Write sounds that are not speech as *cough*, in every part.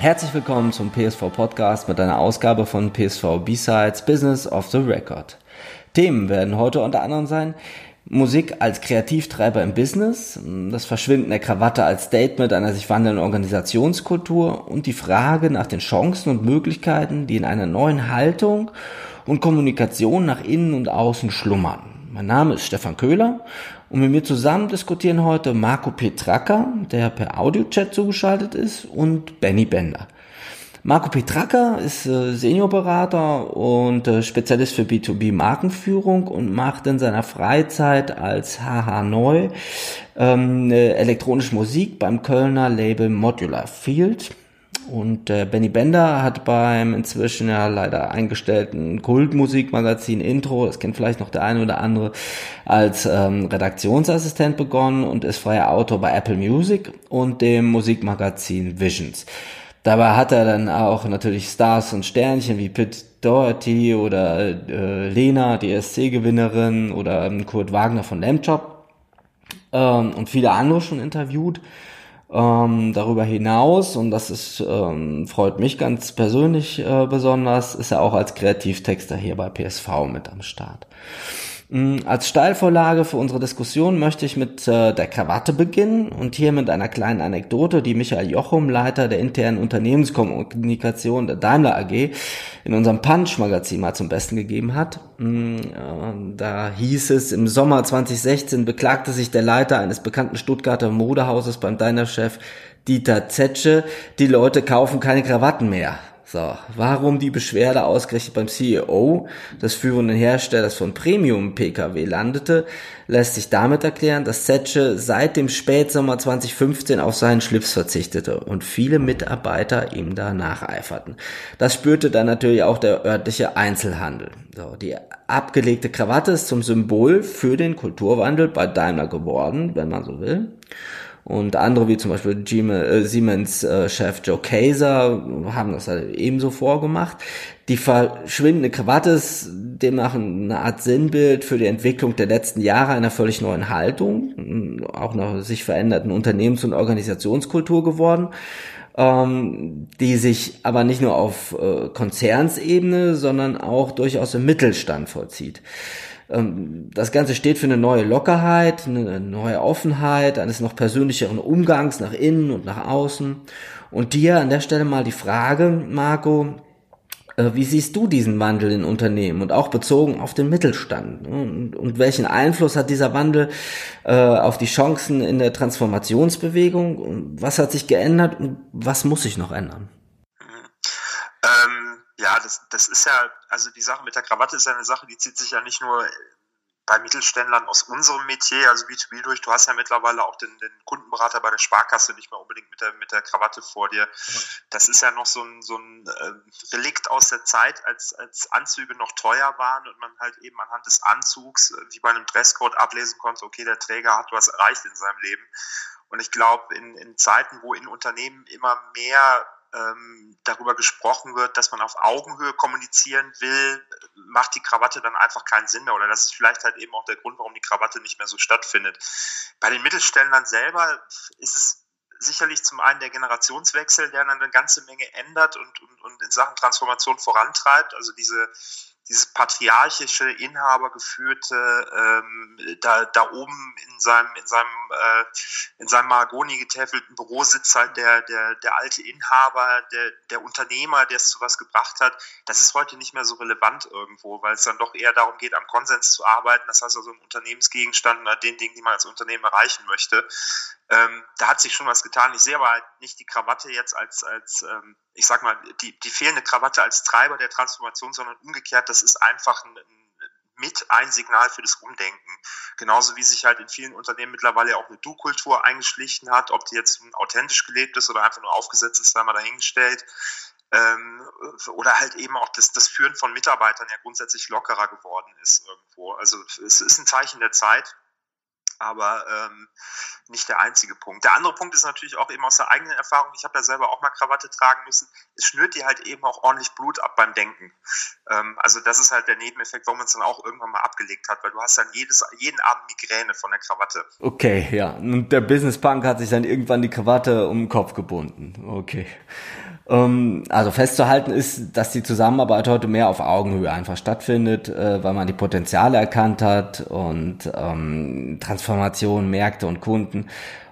Herzlich willkommen zum PSV Podcast mit einer Ausgabe von PSV B-Sides Business of the Record. Themen werden heute unter anderem sein Musik als Kreativtreiber im Business, das Verschwinden der Krawatte als Statement einer sich wandelnden Organisationskultur und die Frage nach den Chancen und Möglichkeiten, die in einer neuen Haltung und Kommunikation nach innen und außen schlummern. Mein Name ist Stefan Köhler und mit mir zusammen diskutieren heute Marco Petraka, der per Audiochat zugeschaltet ist, und Benny Bender. Marco Petraka ist äh, Seniorberater und äh, Spezialist für B2B Markenführung und macht in seiner Freizeit als HH Neu ähm, elektronische Musik beim Kölner Label Modular Field. Und äh, Benny Bender hat beim inzwischen ja leider eingestellten Kultmusikmagazin Intro, das kennt vielleicht noch der eine oder andere, als ähm, Redaktionsassistent begonnen und ist freier Autor bei Apple Music und dem Musikmagazin Visions. Dabei hat er dann auch natürlich Stars und Sternchen wie Pitt Doherty oder äh, Lena, die ESC-Gewinnerin oder ähm, Kurt Wagner von Lamchop ähm, und viele andere schon interviewt. Ähm, darüber hinaus, und das ist, ähm, freut mich ganz persönlich äh, besonders, ist er auch als Kreativtexter hier bei PSV mit am Start. Mm, als Steilvorlage für unsere Diskussion möchte ich mit äh, der Krawatte beginnen und hier mit einer kleinen Anekdote, die Michael Jochum, Leiter der internen Unternehmenskommunikation der Daimler AG, in unserem Punch-Magazin mal zum Besten gegeben hat. Mm, äh, da hieß es, im Sommer 2016 beklagte sich der Leiter eines bekannten Stuttgarter Modehauses beim Daimler-Chef Dieter Zetsche, die Leute kaufen keine Krawatten mehr. So, warum die Beschwerde ausgerechnet beim CEO des führenden Herstellers von Premium-Pkw landete, lässt sich damit erklären, dass Zetsche seit dem Spätsommer 2015 auf seinen Schlips verzichtete und viele Mitarbeiter ihm da nacheiferten. Das spürte dann natürlich auch der örtliche Einzelhandel. So, die abgelegte Krawatte ist zum Symbol für den Kulturwandel bei Daimler geworden, wenn man so will. Und andere, wie zum Beispiel äh, Siemens-Chef äh, Joe Kaiser, haben das halt ebenso vorgemacht. Die verschwindende Krawatte ist demnach eine Art Sinnbild für die Entwicklung der letzten Jahre einer völlig neuen Haltung, auch einer sich veränderten Unternehmens- und Organisationskultur geworden, ähm, die sich aber nicht nur auf äh, Konzernsebene, sondern auch durchaus im Mittelstand vollzieht. Ähm, das Ganze steht für eine neue Lockerheit, eine neue Offenheit, eines noch persönlicheren Umgangs nach innen und nach außen. Und dir an der Stelle mal die Frage, Marco, äh, wie siehst du diesen Wandel in Unternehmen und auch bezogen auf den Mittelstand? Und, und welchen Einfluss hat dieser Wandel äh, auf die Chancen in der Transformationsbewegung? Was hat sich geändert und was muss sich noch ändern? Ähm ja, das, das ist ja, also die Sache mit der Krawatte ist ja eine Sache, die zieht sich ja nicht nur bei Mittelständlern aus unserem Metier, also B2B durch. Du hast ja mittlerweile auch den, den Kundenberater bei der Sparkasse nicht mehr unbedingt mit der, mit der Krawatte vor dir. Das ist ja noch so ein, so ein äh, Relikt aus der Zeit, als, als Anzüge noch teuer waren und man halt eben anhand des Anzugs, äh, wie bei einem Dresscode, ablesen konnte, okay, der Träger hat was erreicht in seinem Leben. Und ich glaube, in, in Zeiten, wo in Unternehmen immer mehr ähm, darüber gesprochen wird, dass man auf Augenhöhe kommunizieren will, macht die Krawatte dann einfach keinen Sinn mehr. Oder das ist vielleicht halt eben auch der Grund, warum die Krawatte nicht mehr so stattfindet. Bei den Mittelständlern selber ist es sicherlich zum einen der Generationswechsel, der dann eine ganze Menge ändert und, und, und in Sachen Transformation vorantreibt. Also diese dieses patriarchische, inhabergeführte, ähm, da, da oben in seinem, in seinem, äh, in seinem Mahagoni getäfelten Büro sitzt halt der, der, der alte Inhaber, der, der Unternehmer, der es zu was gebracht hat. Das ist heute nicht mehr so relevant irgendwo, weil es dann doch eher darum geht, am Konsens zu arbeiten. Das heißt also im Unternehmensgegenstand oder den Dingen, die man als Unternehmen erreichen möchte. Ähm, da hat sich schon was getan. Ich sehe aber halt nicht die Krawatte jetzt als, als ähm, ich sag mal, die, die fehlende Krawatte als Treiber der Transformation, sondern umgekehrt, das ist einfach ein, mit ein Signal für das Umdenken. Genauso wie sich halt in vielen Unternehmen mittlerweile auch eine Du-Kultur eingeschlichen hat, ob die jetzt authentisch gelebt ist oder einfach nur aufgesetzt ist, da mal dahingestellt. Ähm, oder halt eben auch das, das Führen von Mitarbeitern ja grundsätzlich lockerer geworden ist irgendwo. Also es ist ein Zeichen der Zeit aber ähm, nicht der einzige Punkt. Der andere Punkt ist natürlich auch eben aus der eigenen Erfahrung, ich habe ja selber auch mal Krawatte tragen müssen, es schnürt dir halt eben auch ordentlich Blut ab beim Denken. Ähm, also das ist halt der Nebeneffekt, warum man es dann auch irgendwann mal abgelegt hat, weil du hast dann jedes, jeden Abend Migräne von der Krawatte. Okay, ja. Und der Business Punk hat sich dann irgendwann die Krawatte um den Kopf gebunden. Okay. Ähm, also festzuhalten ist, dass die Zusammenarbeit heute mehr auf Augenhöhe einfach stattfindet, äh, weil man die Potenziale erkannt hat und ähm, Transformation, Märkte und Kunden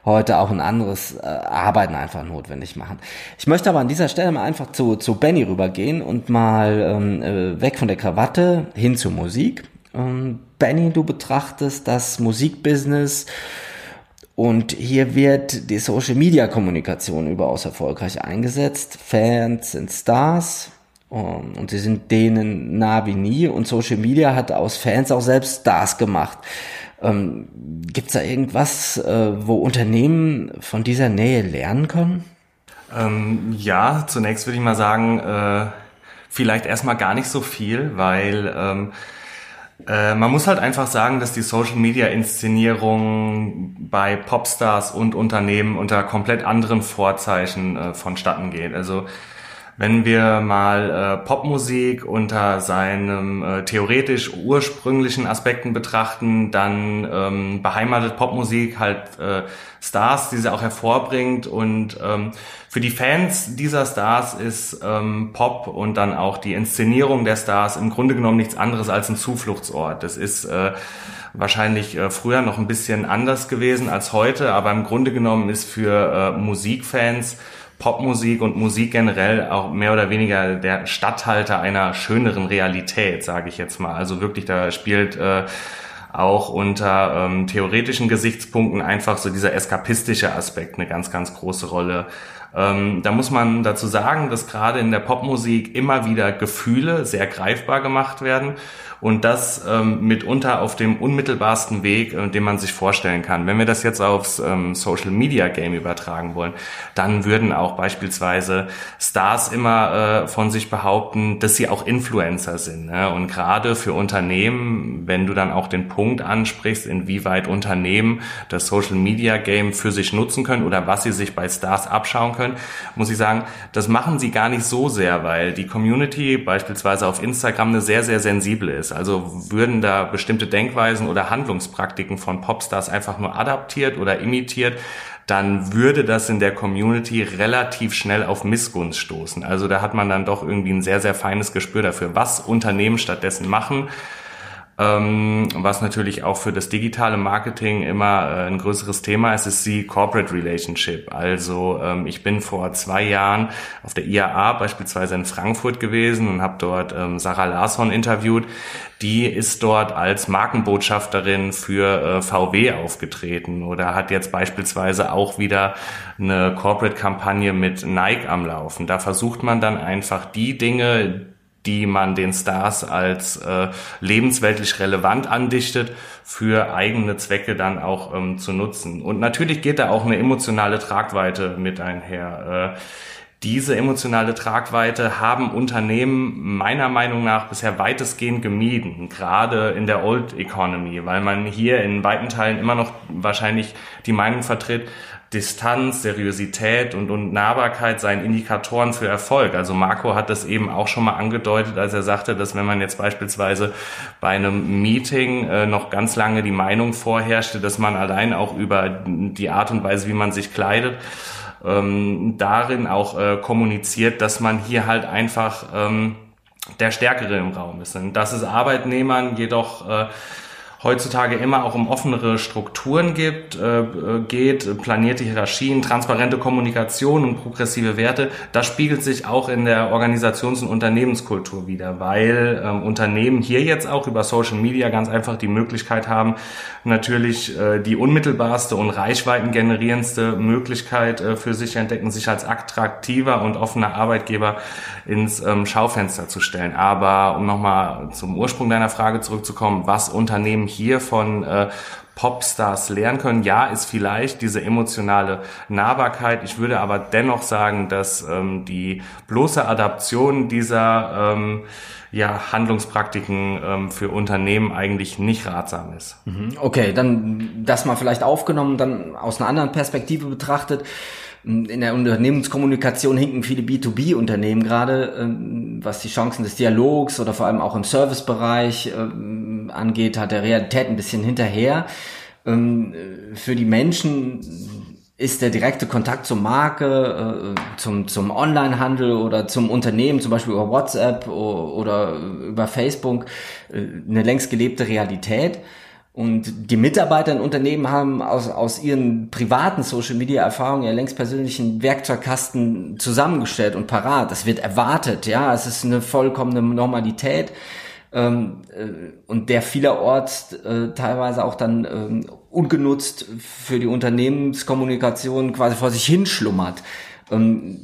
heute auch ein anderes äh, Arbeiten einfach notwendig machen. Ich möchte aber an dieser Stelle mal einfach zu, zu Benny rübergehen und mal ähm, äh, weg von der Krawatte hin zur Musik. Ähm, Benny, du betrachtest das Musikbusiness und hier wird die Social Media Kommunikation überaus erfolgreich eingesetzt. Fans sind Stars ähm, und sie sind denen nah wie nie und Social Media hat aus Fans auch selbst Stars gemacht. Ähm, Gibt es da irgendwas, äh, wo Unternehmen von dieser Nähe lernen können? Ähm, ja, zunächst würde ich mal sagen, äh, vielleicht erstmal gar nicht so viel, weil ähm, äh, man muss halt einfach sagen, dass die Social Media Inszenierung bei Popstars und Unternehmen unter komplett anderen Vorzeichen äh, vonstatten geht. Also wenn wir mal äh, Popmusik unter seinem äh, theoretisch ursprünglichen Aspekten betrachten, dann ähm, beheimatet Popmusik halt äh, Stars, die sie auch hervorbringt. Und ähm, für die Fans dieser Stars ist ähm, Pop und dann auch die Inszenierung der Stars im Grunde genommen nichts anderes als ein Zufluchtsort. Das ist äh, wahrscheinlich äh, früher noch ein bisschen anders gewesen als heute, aber im Grunde genommen ist für äh, Musikfans Popmusik und Musik generell auch mehr oder weniger der Statthalter einer schöneren Realität, sage ich jetzt mal. Also wirklich, da spielt äh, auch unter ähm, theoretischen Gesichtspunkten einfach so dieser eskapistische Aspekt eine ganz, ganz große Rolle. Ähm, da muss man dazu sagen, dass gerade in der Popmusik immer wieder Gefühle sehr greifbar gemacht werden und das ähm, mitunter auf dem unmittelbarsten Weg, äh, den man sich vorstellen kann. Wenn wir das jetzt aufs ähm, Social Media Game übertragen wollen, dann würden auch beispielsweise Stars immer äh, von sich behaupten, dass sie auch Influencer sind. Ne? Und gerade für Unternehmen, wenn du dann auch den Punkt ansprichst, inwieweit Unternehmen das Social Media Game für sich nutzen können oder was sie sich bei Stars abschauen können, muss ich sagen, das machen sie gar nicht so sehr, weil die Community beispielsweise auf Instagram eine sehr, sehr sensible ist ist. Also würden da bestimmte Denkweisen oder Handlungspraktiken von Popstars einfach nur adaptiert oder imitiert, dann würde das in der Community relativ schnell auf Missgunst stoßen. Also da hat man dann doch irgendwie ein sehr, sehr feines Gespür dafür, was Unternehmen stattdessen machen ähm, was natürlich auch für das digitale Marketing immer äh, ein größeres Thema ist, ist die Corporate Relationship. Also ähm, ich bin vor zwei Jahren auf der IAA beispielsweise in Frankfurt gewesen und habe dort ähm, Sarah Larsson interviewt. Die ist dort als Markenbotschafterin für äh, VW aufgetreten oder hat jetzt beispielsweise auch wieder eine Corporate-Kampagne mit Nike am Laufen. Da versucht man dann einfach die Dinge, die man den Stars als äh, lebensweltlich relevant andichtet, für eigene Zwecke dann auch ähm, zu nutzen. Und natürlich geht da auch eine emotionale Tragweite mit einher. Äh, diese emotionale Tragweite haben Unternehmen meiner Meinung nach bisher weitestgehend gemieden, gerade in der Old Economy, weil man hier in weiten Teilen immer noch wahrscheinlich die Meinung vertritt, Distanz, Seriosität und, und Nahbarkeit seien Indikatoren für Erfolg. Also Marco hat das eben auch schon mal angedeutet, als er sagte, dass wenn man jetzt beispielsweise bei einem Meeting äh, noch ganz lange die Meinung vorherrschte, dass man allein auch über die Art und Weise, wie man sich kleidet, ähm, darin auch äh, kommuniziert, dass man hier halt einfach ähm, der Stärkere im Raum ist. Und dass es Arbeitnehmern jedoch äh, heutzutage immer auch um offenere Strukturen gibt, äh, äh, geht, planierte Hierarchien, transparente Kommunikation und progressive Werte, das spiegelt sich auch in der Organisations- und Unternehmenskultur wieder, weil ähm, Unternehmen hier jetzt auch über Social Media ganz einfach die Möglichkeit haben, natürlich äh, die unmittelbarste und reichweitengenerierendste Möglichkeit äh, für sich entdecken, sich als attraktiver und offener Arbeitgeber ins ähm, Schaufenster zu stellen. Aber um nochmal zum Ursprung deiner Frage zurückzukommen, was Unternehmen hier von äh, Popstars lernen können. Ja, ist vielleicht diese emotionale Nahbarkeit. Ich würde aber dennoch sagen, dass ähm, die bloße Adaption dieser ähm, ja, Handlungspraktiken ähm, für Unternehmen eigentlich nicht ratsam ist. Mhm. Okay, dann das mal vielleicht aufgenommen, dann aus einer anderen Perspektive betrachtet in der Unternehmenskommunikation hinken viele B2B-Unternehmen gerade, ähm, was die Chancen des Dialogs oder vor allem auch im Servicebereich ähm, angeht, hat der Realität ein bisschen hinterher. Ähm, für die Menschen ist der direkte Kontakt zur Marke, äh, zum, zum Onlinehandel oder zum Unternehmen, zum Beispiel über WhatsApp oder über Facebook, äh, eine längst gelebte Realität. Und die Mitarbeiter in Unternehmen haben aus, aus ihren privaten Social Media Erfahrungen ja längst persönlichen Werkzeugkasten zusammengestellt und parat. Das wird erwartet, ja. Es ist eine vollkommene Normalität ähm, äh, und der vielerorts äh, teilweise auch dann ähm, ungenutzt für die Unternehmenskommunikation quasi vor sich hinschlummert. Ähm,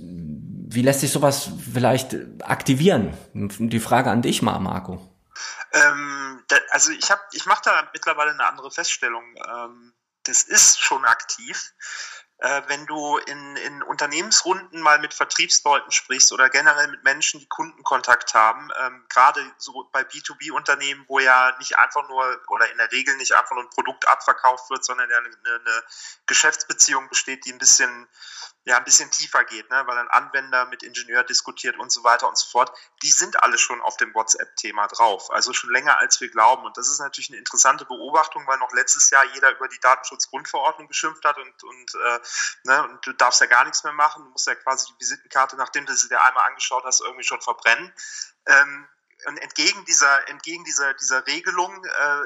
wie lässt sich sowas vielleicht aktivieren? Die Frage an dich mal, Marco. Ähm, da, also ich habe, ich mache da mittlerweile eine andere Feststellung. Ähm, das ist schon aktiv äh, wenn du in, in Unternehmensrunden mal mit Vertriebsleuten sprichst oder generell mit Menschen, die Kundenkontakt haben, ähm, gerade so bei B2B-Unternehmen, wo ja nicht einfach nur oder in der Regel nicht einfach nur ein Produkt abverkauft wird, sondern ja eine, eine Geschäftsbeziehung besteht, die ein bisschen ja ein bisschen tiefer geht, ne? weil ein Anwender mit Ingenieur diskutiert und so weiter und so fort, die sind alle schon auf dem WhatsApp-Thema drauf. Also schon länger als wir glauben. Und das ist natürlich eine interessante Beobachtung, weil noch letztes Jahr jeder über die Datenschutzgrundverordnung geschimpft hat und, und, äh, ne? und du darfst ja gar nichts mehr machen. Du musst ja quasi die Visitenkarte, nachdem du sie dir einmal angeschaut hast, irgendwie schon verbrennen. Ähm, und entgegen dieser, entgegen dieser, dieser Regelung äh,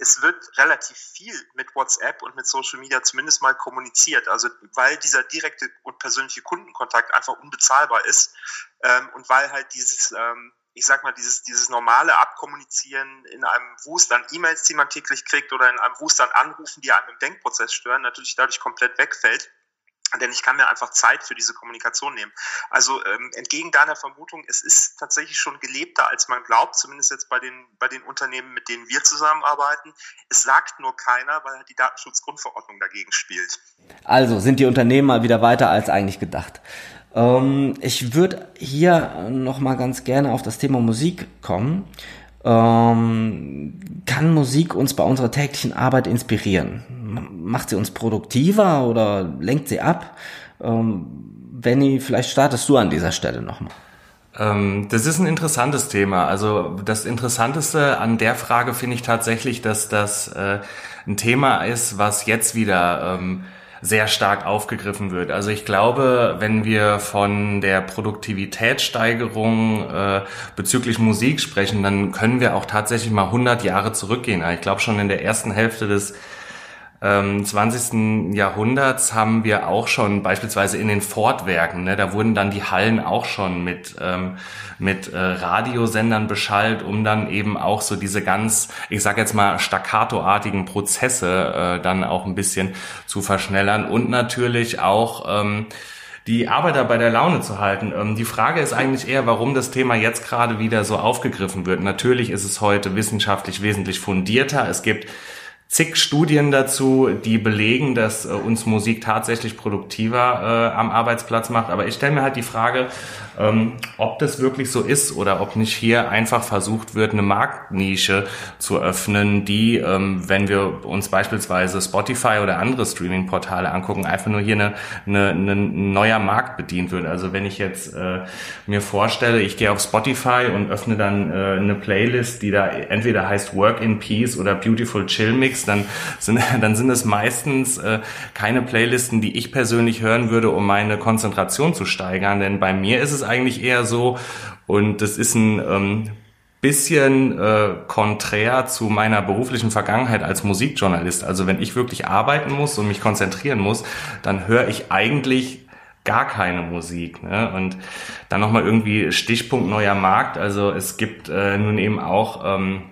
es wird relativ viel mit WhatsApp und mit Social Media zumindest mal kommuniziert. Also weil dieser direkte und persönliche Kundenkontakt einfach unbezahlbar ist ähm, und weil halt dieses, ähm, ich sag mal, dieses, dieses normale Abkommunizieren in einem Wust an E-Mails, die man täglich kriegt oder in einem Wust an Anrufen, die einem im Denkprozess stören, natürlich dadurch komplett wegfällt denn ich kann mir einfach Zeit für diese Kommunikation nehmen. Also ähm, entgegen deiner Vermutung, es ist tatsächlich schon gelebter, als man glaubt, zumindest jetzt bei den, bei den Unternehmen, mit denen wir zusammenarbeiten. Es sagt nur keiner, weil die Datenschutzgrundverordnung dagegen spielt. Also sind die Unternehmen mal wieder weiter als eigentlich gedacht. Ähm, ich würde hier noch mal ganz gerne auf das Thema Musik kommen. Ähm, kann Musik uns bei unserer täglichen Arbeit inspirieren? Macht sie uns produktiver oder lenkt sie ab? Ähm, Benny, vielleicht startest du an dieser Stelle nochmal. Ähm, das ist ein interessantes Thema. Also das Interessanteste an der Frage finde ich tatsächlich, dass das äh, ein Thema ist, was jetzt wieder ähm, sehr stark aufgegriffen wird. Also ich glaube, wenn wir von der Produktivitätssteigerung äh, bezüglich Musik sprechen, dann können wir auch tatsächlich mal 100 Jahre zurückgehen. Ich glaube schon in der ersten Hälfte des ähm, 20. Jahrhunderts haben wir auch schon beispielsweise in den Fortwerken, ne, da wurden dann die Hallen auch schon mit, ähm, mit äh, Radiosendern beschallt, um dann eben auch so diese ganz, ich sag jetzt mal, staccatoartigen Prozesse äh, dann auch ein bisschen zu verschnellern und natürlich auch ähm, die Arbeiter bei der Laune zu halten. Ähm, die Frage ist eigentlich eher, warum das Thema jetzt gerade wieder so aufgegriffen wird. Natürlich ist es heute wissenschaftlich wesentlich fundierter. Es gibt zig Studien dazu, die belegen, dass äh, uns Musik tatsächlich produktiver äh, am Arbeitsplatz macht. Aber ich stelle mir halt die Frage, ähm, ob das wirklich so ist oder ob nicht hier einfach versucht wird, eine Marktnische zu öffnen, die, ähm, wenn wir uns beispielsweise Spotify oder andere Streaming-Portale angucken, einfach nur hier eine, eine, eine neuer Markt bedient wird. Also wenn ich jetzt äh, mir vorstelle, ich gehe auf Spotify und öffne dann äh, eine Playlist, die da entweder heißt Work in Peace oder Beautiful Chill Mix, unterwegs, dann sind, *laughs* dann sind es meistens äh, keine Playlisten, die ich persönlich hören würde, um meine Konzentration zu steigern. Denn bei mir ist es eigentlich eher so, und das ist ein ähm, bisschen äh, konträr zu meiner beruflichen Vergangenheit als Musikjournalist. Also wenn ich wirklich arbeiten muss und mich konzentrieren muss, dann höre ich eigentlich gar keine Musik. Ne? Und dann nochmal irgendwie Stichpunkt neuer Markt. Also es gibt äh, nun eben auch ähm,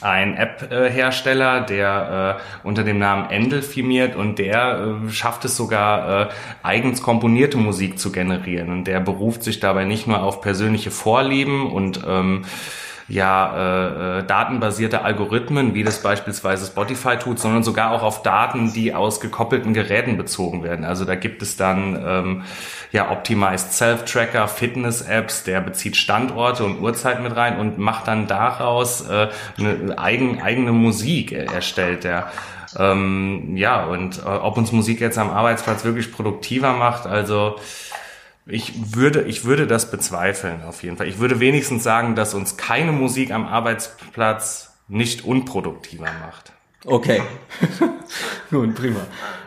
ein App-Hersteller, der äh, unter dem Namen Endel firmiert und der äh, schafft es sogar, äh, eigens komponierte Musik zu generieren. Und der beruft sich dabei nicht nur auf persönliche Vorlieben und ähm, ja äh, äh, datenbasierte Algorithmen, wie das beispielsweise Spotify tut, sondern sogar auch auf Daten, die aus gekoppelten Geräten bezogen werden. Also da gibt es dann ähm, ja Optimized Self-Tracker, Fitness-Apps, der bezieht Standorte und Uhrzeiten mit rein und macht dann daraus äh, eine eigen, eigene Musik erstellt. Der ähm, ja, und äh, ob uns Musik jetzt am Arbeitsplatz wirklich produktiver macht, also ich würde, ich würde das bezweifeln, auf jeden Fall. Ich würde wenigstens sagen, dass uns keine Musik am Arbeitsplatz nicht unproduktiver macht. Okay. *laughs* *laughs* Gut, prima.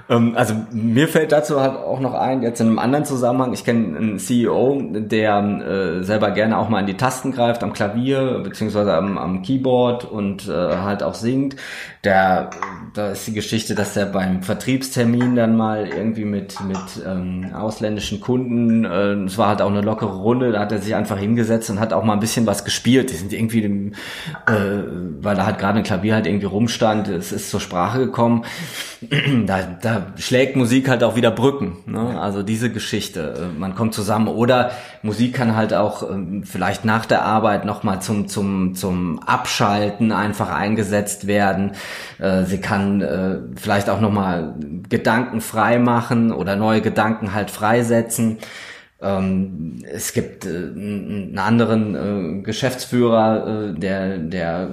Ähm, also mir fällt dazu halt auch noch ein, jetzt in einem anderen Zusammenhang, ich kenne einen CEO, der äh, selber gerne auch mal in die Tasten greift, am Klavier beziehungsweise am, am Keyboard und äh, halt auch singt. Der, da ist die Geschichte, dass er beim Vertriebstermin dann mal irgendwie mit, mit ähm, ausländischen Kunden, äh, es war halt auch eine lockere Runde, da hat er sich einfach hingesetzt und hat auch mal ein bisschen was gespielt. Die sind irgendwie, dem, äh, weil da halt gerade ein Klavier halt irgendwie rumstand, es ist zur Sprache gekommen. Da, da schlägt Musik halt auch wieder Brücken. Ne? Also diese Geschichte, äh, man kommt zusammen oder Musik kann halt auch ähm, vielleicht nach der Arbeit nochmal zum, zum, zum Abschalten einfach eingesetzt werden. Äh, sie kann äh, vielleicht auch nochmal Gedanken frei machen oder neue Gedanken halt freisetzen. Ähm, es gibt äh, einen anderen äh, Geschäftsführer, äh, der, der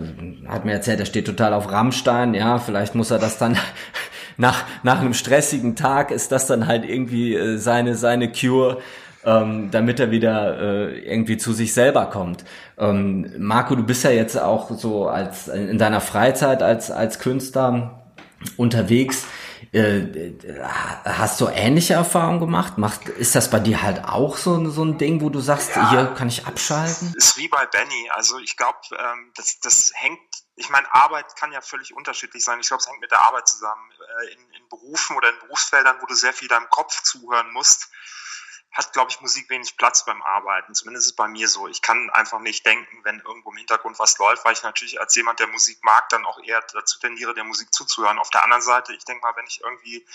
hat mir erzählt, der steht total auf Rammstein. Ja, vielleicht muss er das dann *laughs* nach, nach einem stressigen Tag ist das dann halt irgendwie äh, seine, seine Cure, ähm, damit er wieder äh, irgendwie zu sich selber kommt. Ähm, Marco, du bist ja jetzt auch so als in deiner Freizeit als, als Künstler unterwegs. Äh, hast du ähnliche Erfahrungen gemacht? Macht, ist das bei dir halt auch so, so ein Ding, wo du sagst, ja, hier kann ich abschalten? Ist wie bei Benny. Also ich glaube, ähm, das, das hängt, ich meine, Arbeit kann ja völlig unterschiedlich sein. Ich glaube, es hängt mit der Arbeit zusammen. Äh, in, in Berufen oder in Berufsfeldern, wo du sehr viel deinem Kopf zuhören musst, hat, glaube ich, Musik wenig Platz beim Arbeiten. Zumindest ist es bei mir so. Ich kann einfach nicht denken, wenn irgendwo im Hintergrund was läuft, weil ich natürlich als jemand, der Musik mag, dann auch eher dazu tendiere, der Musik zuzuhören. Auf der anderen Seite, ich denke mal, wenn ich irgendwie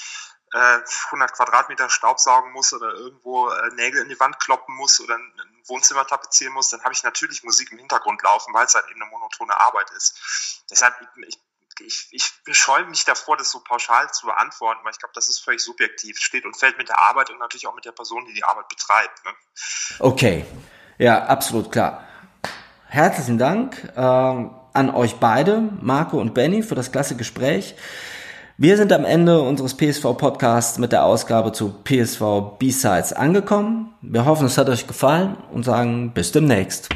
äh, 100 Quadratmeter Staub saugen muss oder irgendwo äh, Nägel in die Wand kloppen muss oder ein Wohnzimmer tapezieren muss, dann habe ich natürlich Musik im Hintergrund laufen, weil es halt eben eine monotone Arbeit ist. Deshalb, ich ich, ich scheue mich davor, das so pauschal zu beantworten, weil ich glaube, das ist völlig subjektiv. Steht und fällt mit der Arbeit und natürlich auch mit der Person, die die Arbeit betreibt. Ne? Okay, ja, absolut klar. Herzlichen Dank ähm, an euch beide, Marco und Benny, für das klasse Gespräch. Wir sind am Ende unseres PSV-Podcasts mit der Ausgabe zu PSV B-Sides angekommen. Wir hoffen, es hat euch gefallen und sagen bis demnächst.